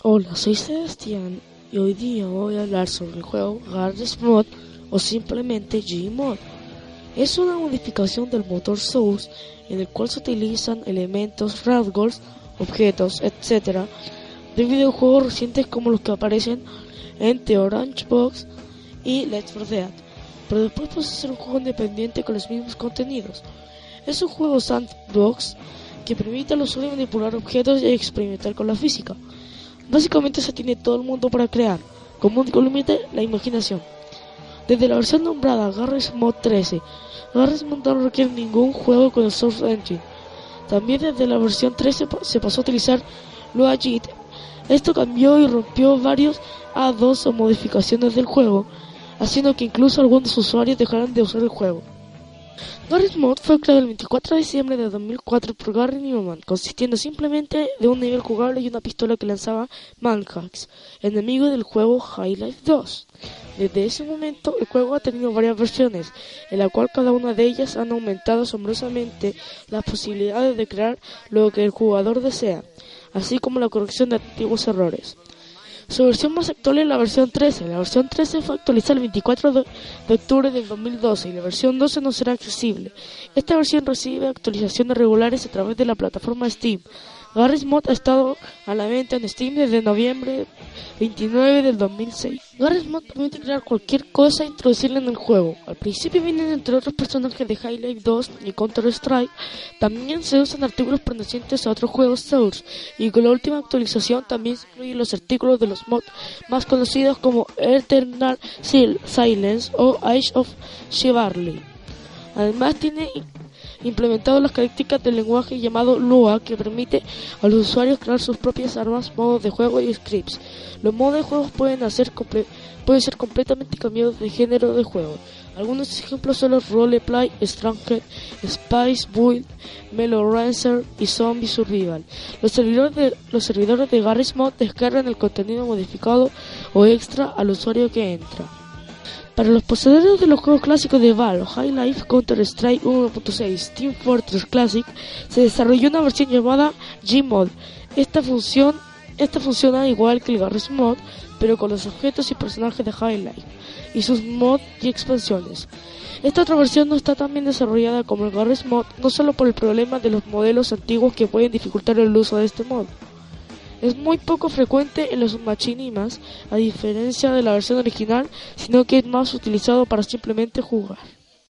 Hola, soy Sebastián y hoy día voy a hablar sobre el juego Garry's Mod o simplemente Gmod. Es una modificación del motor Source en el cual se utilizan elementos, rasgos, objetos, etc. de videojuegos recientes como los que aparecen en The Orange Box y Let's For Dead, pero después puede ser un juego independiente con los mismos contenidos. Es un juego sandbox que permite al usuario manipular objetos y experimentar con la física. Básicamente se tiene todo el mundo para crear, como único límite la imaginación. Desde la versión nombrada Garry's Mod 13, Garry's Mod no requiere ningún juego con el Source Engine. También desde la versión 13 se pasó a utilizar Luajit. Esto cambió y rompió varios A2 o modificaciones del juego, haciendo que incluso algunos usuarios dejaran de usar el juego. Garry's Mod fue creado el 24 de diciembre de 2004 por Gary Newman, consistiendo simplemente de un nivel jugable y una pistola que lanzaba Manhacks, enemigo del juego High Life 2. Desde ese momento, el juego ha tenido varias versiones, en la cual cada una de ellas han aumentado asombrosamente las posibilidades de crear lo que el jugador desea, así como la corrección de antiguos errores. Su versión más actual es la versión 13. La versión 13 fue actualizada el 24 de, octubre del 2012 y la versión 12 no será accesible. Esta versión recibe actualizaciones regulares a través de la plataforma Steam. Garry's Mod ha estado a la venta en Steam desde noviembre 29 del 2006. Garry's Mod permite crear cualquier cosa e introducirla en el juego. Al principio vienen entre otros personajes de High 2 y Counter-Strike. También se usan artículos pertenecientes a otros juegos Source. Y con la última actualización también se incluyen los artículos de los mods más conocidos como Eternal Silence o Age of Chivalry. Además tiene implementado las características del lenguaje llamado Lua que permite a los usuarios crear sus propias armas, modos de juego y scripts. Los modos de juego pueden, hacer pueden ser completamente cambiados de género de juego. Algunos ejemplos son los Roleplay, Stronghead, Spice Build, Melo Rancer y Zombie Survival. Los servidores de, los servidores de Garry's Mod descargan el contenido modificado o extra al usuario que entra. Para los poseedores de los juegos clásicos de Valve, High Life, Counter-Strike 1.6, Team Fortress Classic, se desarrolló una versión llamada Gmod. Esta función esta funciona igual que el Garry's Mod, pero con los objetos y personajes de High Life y sus mods y expansiones. Esta otra versión no está tan bien desarrollada como el Garry's Mod, no solo por el problema de los modelos antiguos que pueden dificultar el uso de este mod. Es muy poco frecuente en los machinimas, a diferencia de la versión original, sino que es más utilizado para simplemente jugar.